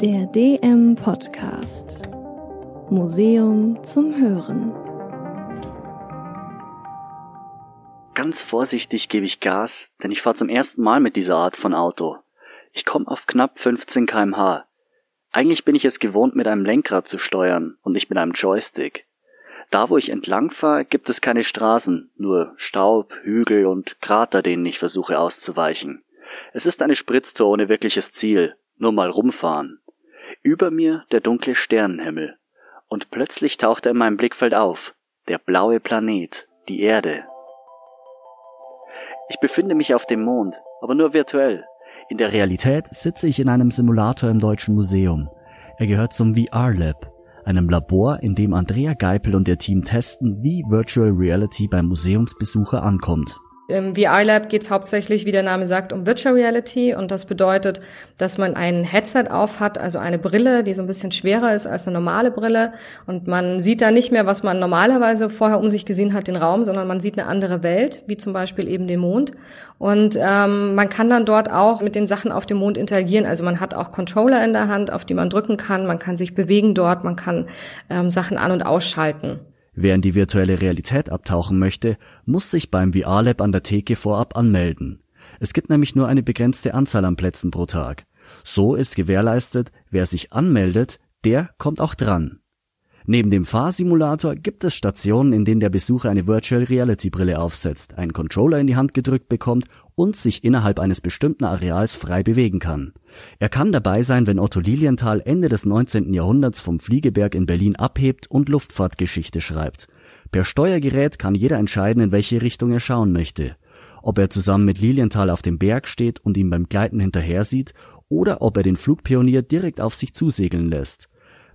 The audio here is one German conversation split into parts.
Der DM Podcast Museum zum Hören. Ganz vorsichtig gebe ich Gas, denn ich fahre zum ersten Mal mit dieser Art von Auto. Ich komme auf knapp 15 kmh. Eigentlich bin ich es gewohnt, mit einem Lenkrad zu steuern und nicht mit einem Joystick. Da, wo ich entlang fahre, gibt es keine Straßen, nur Staub, Hügel und Krater, denen ich versuche auszuweichen. Es ist eine Spritztour ohne wirkliches Ziel, nur mal rumfahren. Über mir der dunkle Sternenhimmel. Und plötzlich taucht er in meinem Blickfeld auf. Der blaue Planet, die Erde. Ich befinde mich auf dem Mond, aber nur virtuell. In der Realität sitze ich in einem Simulator im Deutschen Museum. Er gehört zum VR Lab, einem Labor, in dem Andrea Geipel und ihr Team testen, wie Virtual Reality beim Museumsbesucher ankommt. Im VR Lab geht es hauptsächlich, wie der Name sagt, um Virtual Reality. Und das bedeutet, dass man ein Headset auf hat, also eine Brille, die so ein bisschen schwerer ist als eine normale Brille. Und man sieht da nicht mehr, was man normalerweise vorher um sich gesehen hat, den Raum, sondern man sieht eine andere Welt, wie zum Beispiel eben den Mond. Und ähm, man kann dann dort auch mit den Sachen auf dem Mond interagieren, also man hat auch Controller in der Hand, auf die man drücken kann, man kann sich bewegen dort, man kann ähm, Sachen an- und ausschalten. Wer in die virtuelle Realität abtauchen möchte, muss sich beim VR Lab an der Theke vorab anmelden. Es gibt nämlich nur eine begrenzte Anzahl an Plätzen pro Tag. So ist gewährleistet, wer sich anmeldet, der kommt auch dran. Neben dem Fahrsimulator gibt es Stationen, in denen der Besucher eine Virtual Reality Brille aufsetzt, einen Controller in die Hand gedrückt bekommt und sich innerhalb eines bestimmten Areals frei bewegen kann. Er kann dabei sein, wenn Otto Lilienthal Ende des 19. Jahrhunderts vom Fliegeberg in Berlin abhebt und Luftfahrtgeschichte schreibt. Per Steuergerät kann jeder entscheiden, in welche Richtung er schauen möchte. Ob er zusammen mit Lilienthal auf dem Berg steht und ihm beim Gleiten hinterher sieht, oder ob er den Flugpionier direkt auf sich zusegeln lässt.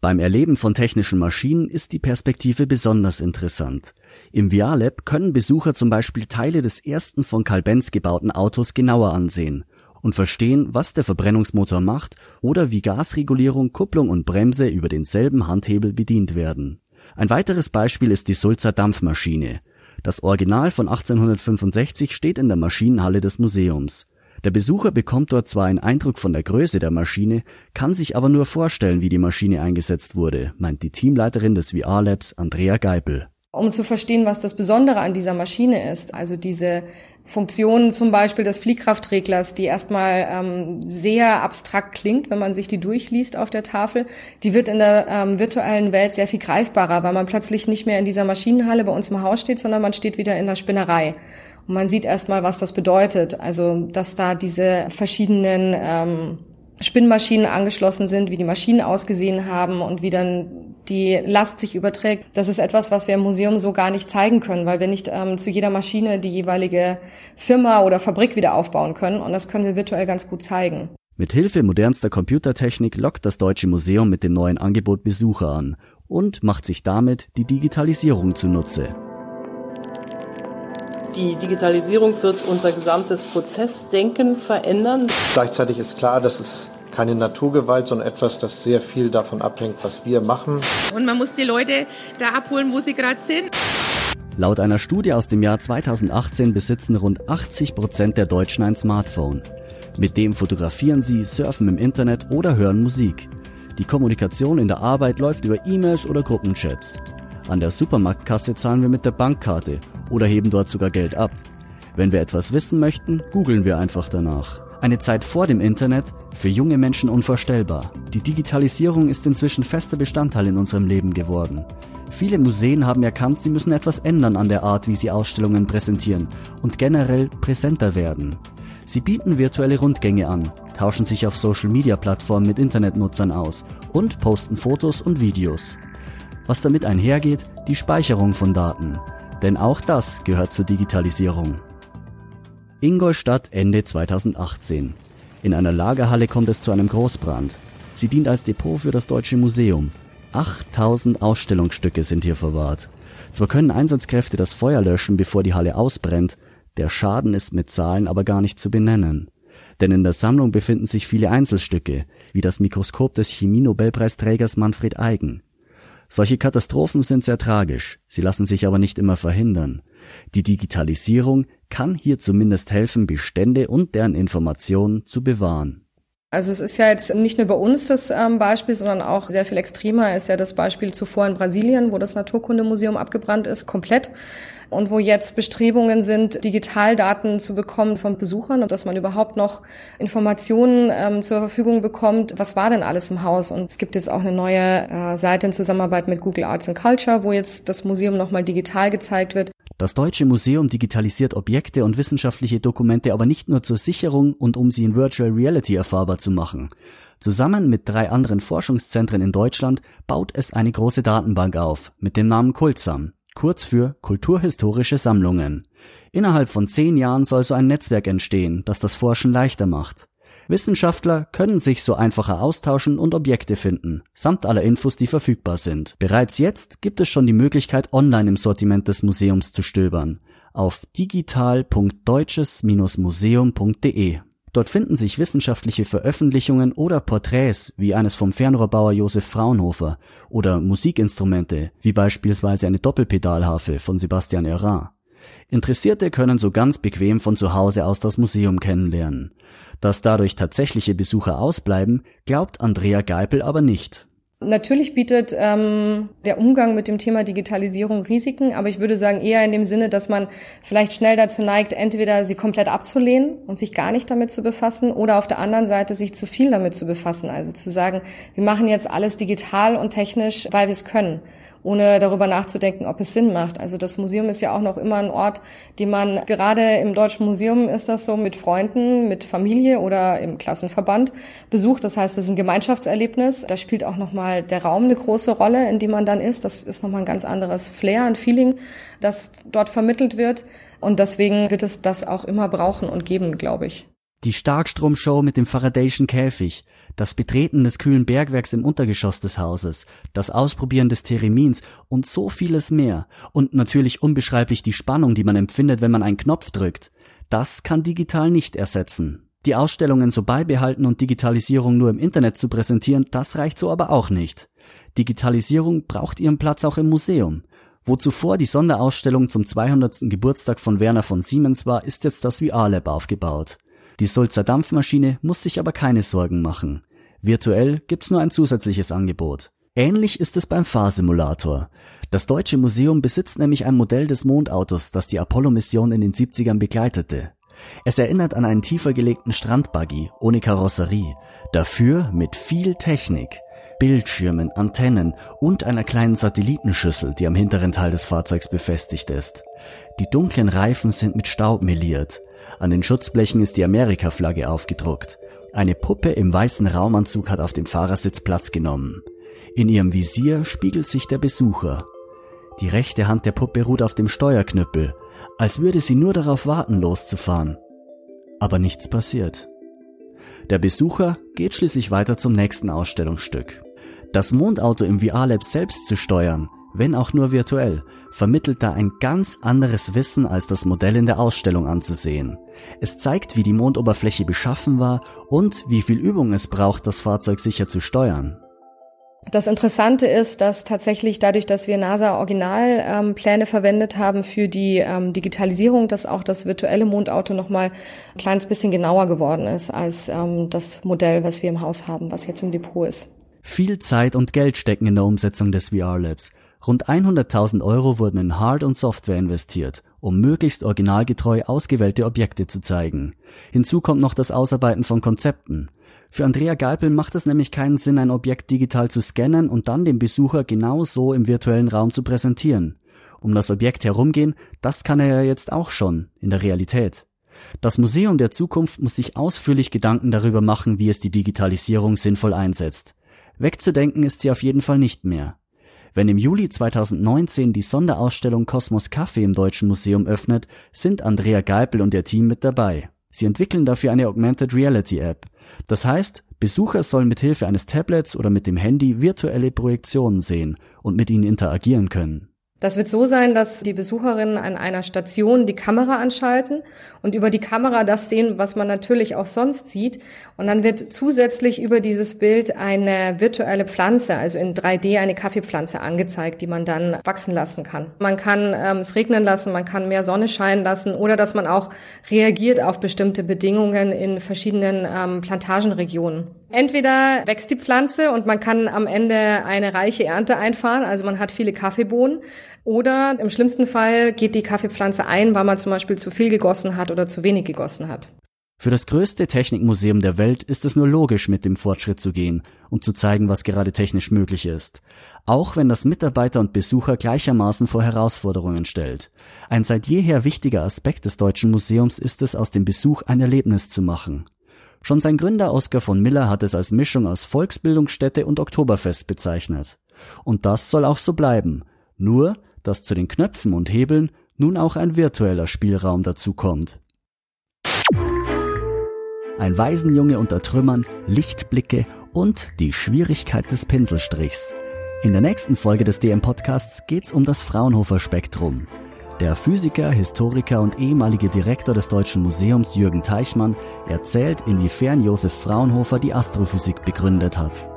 Beim Erleben von technischen Maschinen ist die Perspektive besonders interessant. Im VR-Lab können Besucher zum Beispiel Teile des ersten von Carl Benz gebauten Autos genauer ansehen und verstehen, was der Verbrennungsmotor macht oder wie Gasregulierung, Kupplung und Bremse über denselben Handhebel bedient werden. Ein weiteres Beispiel ist die Sulzer Dampfmaschine. Das Original von 1865 steht in der Maschinenhalle des Museums. Der Besucher bekommt dort zwar einen Eindruck von der Größe der Maschine, kann sich aber nur vorstellen, wie die Maschine eingesetzt wurde, meint die Teamleiterin des VR Labs Andrea Geipel um zu verstehen, was das Besondere an dieser Maschine ist. Also diese Funktion zum Beispiel des Fliehkraftreglers, die erstmal ähm, sehr abstrakt klingt, wenn man sich die durchliest auf der Tafel, die wird in der ähm, virtuellen Welt sehr viel greifbarer, weil man plötzlich nicht mehr in dieser Maschinenhalle bei uns im Haus steht, sondern man steht wieder in der Spinnerei. Und man sieht erstmal, was das bedeutet. Also, dass da diese verschiedenen ähm, Spinnmaschinen angeschlossen sind, wie die Maschinen ausgesehen haben und wie dann die Last sich überträgt. Das ist etwas, was wir im Museum so gar nicht zeigen können, weil wir nicht ähm, zu jeder Maschine die jeweilige Firma oder Fabrik wieder aufbauen können. Und das können wir virtuell ganz gut zeigen. Mit Hilfe modernster Computertechnik lockt das Deutsche Museum mit dem neuen Angebot Besucher an und macht sich damit die Digitalisierung zunutze. Die Digitalisierung wird unser gesamtes Prozessdenken verändern. Gleichzeitig ist klar, dass es keine Naturgewalt, sondern etwas, das sehr viel davon abhängt, was wir machen. Und man muss die Leute da abholen, wo sie gerade sind. Laut einer Studie aus dem Jahr 2018 besitzen rund 80 Prozent der Deutschen ein Smartphone. Mit dem fotografieren sie, surfen im Internet oder hören Musik. Die Kommunikation in der Arbeit läuft über E-Mails oder Gruppenchats. An der Supermarktkasse zahlen wir mit der Bankkarte oder heben dort sogar Geld ab. Wenn wir etwas wissen möchten, googeln wir einfach danach. Eine Zeit vor dem Internet, für junge Menschen unvorstellbar. Die Digitalisierung ist inzwischen fester Bestandteil in unserem Leben geworden. Viele Museen haben erkannt, sie müssen etwas ändern an der Art, wie sie Ausstellungen präsentieren und generell präsenter werden. Sie bieten virtuelle Rundgänge an, tauschen sich auf Social-Media-Plattformen mit Internetnutzern aus und posten Fotos und Videos. Was damit einhergeht, die Speicherung von Daten. Denn auch das gehört zur Digitalisierung. Ingolstadt Ende 2018. In einer Lagerhalle kommt es zu einem Großbrand. Sie dient als Depot für das Deutsche Museum. 8000 Ausstellungsstücke sind hier verwahrt. Zwar können Einsatzkräfte das Feuer löschen, bevor die Halle ausbrennt, der Schaden ist mit Zahlen aber gar nicht zu benennen. Denn in der Sammlung befinden sich viele Einzelstücke, wie das Mikroskop des Chemie-Nobelpreisträgers Manfred Eigen. Solche Katastrophen sind sehr tragisch, sie lassen sich aber nicht immer verhindern. Die Digitalisierung kann hier zumindest helfen, Bestände und deren Informationen zu bewahren Also es ist ja jetzt nicht nur bei uns das ähm, Beispiel, sondern auch sehr viel extremer ist ja das Beispiel zuvor in Brasilien, wo das Naturkundemuseum abgebrannt ist, komplett. Und wo jetzt Bestrebungen sind, Digitaldaten zu bekommen von Besuchern und dass man überhaupt noch Informationen ähm, zur Verfügung bekommt, was war denn alles im Haus. Und es gibt jetzt auch eine neue äh, Seite in Zusammenarbeit mit Google Arts and Culture, wo jetzt das Museum nochmal digital gezeigt wird. Das Deutsche Museum digitalisiert Objekte und wissenschaftliche Dokumente aber nicht nur zur Sicherung und um sie in Virtual Reality erfahrbar zu machen. Zusammen mit drei anderen Forschungszentren in Deutschland baut es eine große Datenbank auf mit dem Namen Kultsam, kurz für Kulturhistorische Sammlungen. Innerhalb von zehn Jahren soll so ein Netzwerk entstehen, das das Forschen leichter macht. Wissenschaftler können sich so einfacher austauschen und Objekte finden, samt aller Infos, die verfügbar sind. Bereits jetzt gibt es schon die Möglichkeit, online im Sortiment des Museums zu stöbern. Auf digital.deutsches-museum.de. Dort finden sich wissenschaftliche Veröffentlichungen oder Porträts wie eines vom Fernrohrbauer Josef Fraunhofer oder Musikinstrumente wie beispielsweise eine Doppelpedalharfe von Sebastian Erard. Interessierte können so ganz bequem von zu Hause aus das Museum kennenlernen. Dass dadurch tatsächliche Besucher ausbleiben, glaubt Andrea Geipel aber nicht. Natürlich bietet ähm, der Umgang mit dem Thema Digitalisierung Risiken, aber ich würde sagen eher in dem Sinne, dass man vielleicht schnell dazu neigt, entweder sie komplett abzulehnen und sich gar nicht damit zu befassen oder auf der anderen Seite sich zu viel damit zu befassen. Also zu sagen, wir machen jetzt alles digital und technisch, weil wir es können ohne darüber nachzudenken, ob es Sinn macht. Also das Museum ist ja auch noch immer ein Ort, den man gerade im Deutschen Museum ist das so mit Freunden, mit Familie oder im Klassenverband besucht. Das heißt, es ist ein Gemeinschaftserlebnis. Da spielt auch nochmal der Raum eine große Rolle, in dem man dann ist. Das ist nochmal ein ganz anderes Flair, ein Feeling, das dort vermittelt wird. Und deswegen wird es das auch immer brauchen und geben, glaube ich. Die Starkstromshow mit dem Faradayschen Käfig, das Betreten des kühlen Bergwerks im Untergeschoss des Hauses, das Ausprobieren des Theremins und so vieles mehr und natürlich unbeschreiblich die Spannung, die man empfindet, wenn man einen Knopf drückt. Das kann digital nicht ersetzen. Die Ausstellungen so beibehalten und Digitalisierung nur im Internet zu präsentieren, das reicht so aber auch nicht. Digitalisierung braucht ihren Platz auch im Museum. Wo zuvor die Sonderausstellung zum 200. Geburtstag von Werner von Siemens war, ist jetzt das VR-Lab aufgebaut. Die Sulzer Dampfmaschine muss sich aber keine Sorgen machen. Virtuell gibt's nur ein zusätzliches Angebot. Ähnlich ist es beim Fahrsimulator. Das Deutsche Museum besitzt nämlich ein Modell des Mondautos, das die Apollo-Mission in den 70ern begleitete. Es erinnert an einen tiefer gelegten Strandbuggy ohne Karosserie, dafür mit viel Technik. Bildschirmen, Antennen und einer kleinen Satellitenschüssel, die am hinteren Teil des Fahrzeugs befestigt ist. Die dunklen Reifen sind mit Staub meliert. An den Schutzblechen ist die Amerika-Flagge aufgedruckt. Eine Puppe im weißen Raumanzug hat auf dem Fahrersitz Platz genommen. In ihrem Visier spiegelt sich der Besucher. Die rechte Hand der Puppe ruht auf dem Steuerknüppel, als würde sie nur darauf warten, loszufahren. Aber nichts passiert. Der Besucher geht schließlich weiter zum nächsten Ausstellungsstück. Das Mondauto im VR-Lab selbst zu steuern, wenn auch nur virtuell, vermittelt da ein ganz anderes Wissen als das Modell in der Ausstellung anzusehen. Es zeigt, wie die Mondoberfläche beschaffen war und wie viel Übung es braucht, das Fahrzeug sicher zu steuern. Das Interessante ist, dass tatsächlich dadurch, dass wir NASA-Originalpläne ähm, verwendet haben für die ähm, Digitalisierung, dass auch das virtuelle Mondauto nochmal ein kleines bisschen genauer geworden ist als ähm, das Modell, was wir im Haus haben, was jetzt im Depot ist. Viel Zeit und Geld stecken in der Umsetzung des VR-Labs. Rund 100.000 Euro wurden in Hard- und Software investiert, um möglichst originalgetreu ausgewählte Objekte zu zeigen. Hinzu kommt noch das Ausarbeiten von Konzepten. Für Andrea Geipel macht es nämlich keinen Sinn, ein Objekt digital zu scannen und dann dem Besucher genau so im virtuellen Raum zu präsentieren. Um das Objekt herumgehen, das kann er ja jetzt auch schon, in der Realität. Das Museum der Zukunft muss sich ausführlich Gedanken darüber machen, wie es die Digitalisierung sinnvoll einsetzt. Wegzudenken ist sie auf jeden Fall nicht mehr. Wenn im Juli 2019 die Sonderausstellung Kosmos Kaffee im Deutschen Museum öffnet, sind Andrea Geipel und ihr Team mit dabei. Sie entwickeln dafür eine Augmented Reality App. Das heißt, Besucher sollen mit Hilfe eines Tablets oder mit dem Handy virtuelle Projektionen sehen und mit ihnen interagieren können. Das wird so sein, dass die Besucherinnen an einer Station die Kamera anschalten und über die Kamera das sehen, was man natürlich auch sonst sieht. Und dann wird zusätzlich über dieses Bild eine virtuelle Pflanze, also in 3D eine Kaffeepflanze angezeigt, die man dann wachsen lassen kann. Man kann ähm, es regnen lassen, man kann mehr Sonne scheinen lassen oder dass man auch reagiert auf bestimmte Bedingungen in verschiedenen ähm, Plantagenregionen. Entweder wächst die Pflanze und man kann am Ende eine reiche Ernte einfahren, also man hat viele Kaffeebohnen, oder im schlimmsten Fall geht die Kaffeepflanze ein, weil man zum Beispiel zu viel gegossen hat oder zu wenig gegossen hat. Für das größte Technikmuseum der Welt ist es nur logisch, mit dem Fortschritt zu gehen und zu zeigen, was gerade technisch möglich ist. Auch wenn das Mitarbeiter und Besucher gleichermaßen vor Herausforderungen stellt. Ein seit jeher wichtiger Aspekt des Deutschen Museums ist es, aus dem Besuch ein Erlebnis zu machen. Schon sein Gründer Oskar von Miller hat es als Mischung aus Volksbildungsstätte und Oktoberfest bezeichnet. Und das soll auch so bleiben. Nur, dass zu den Knöpfen und Hebeln nun auch ein virtueller Spielraum dazukommt. Ein Waisenjunge unter Trümmern, Lichtblicke und die Schwierigkeit des Pinselstrichs. In der nächsten Folge des DM Podcasts geht's um das Fraunhofer Spektrum. Der Physiker, Historiker und ehemalige Direktor des Deutschen Museums Jürgen Teichmann erzählt, inwiefern Josef Fraunhofer die Astrophysik begründet hat.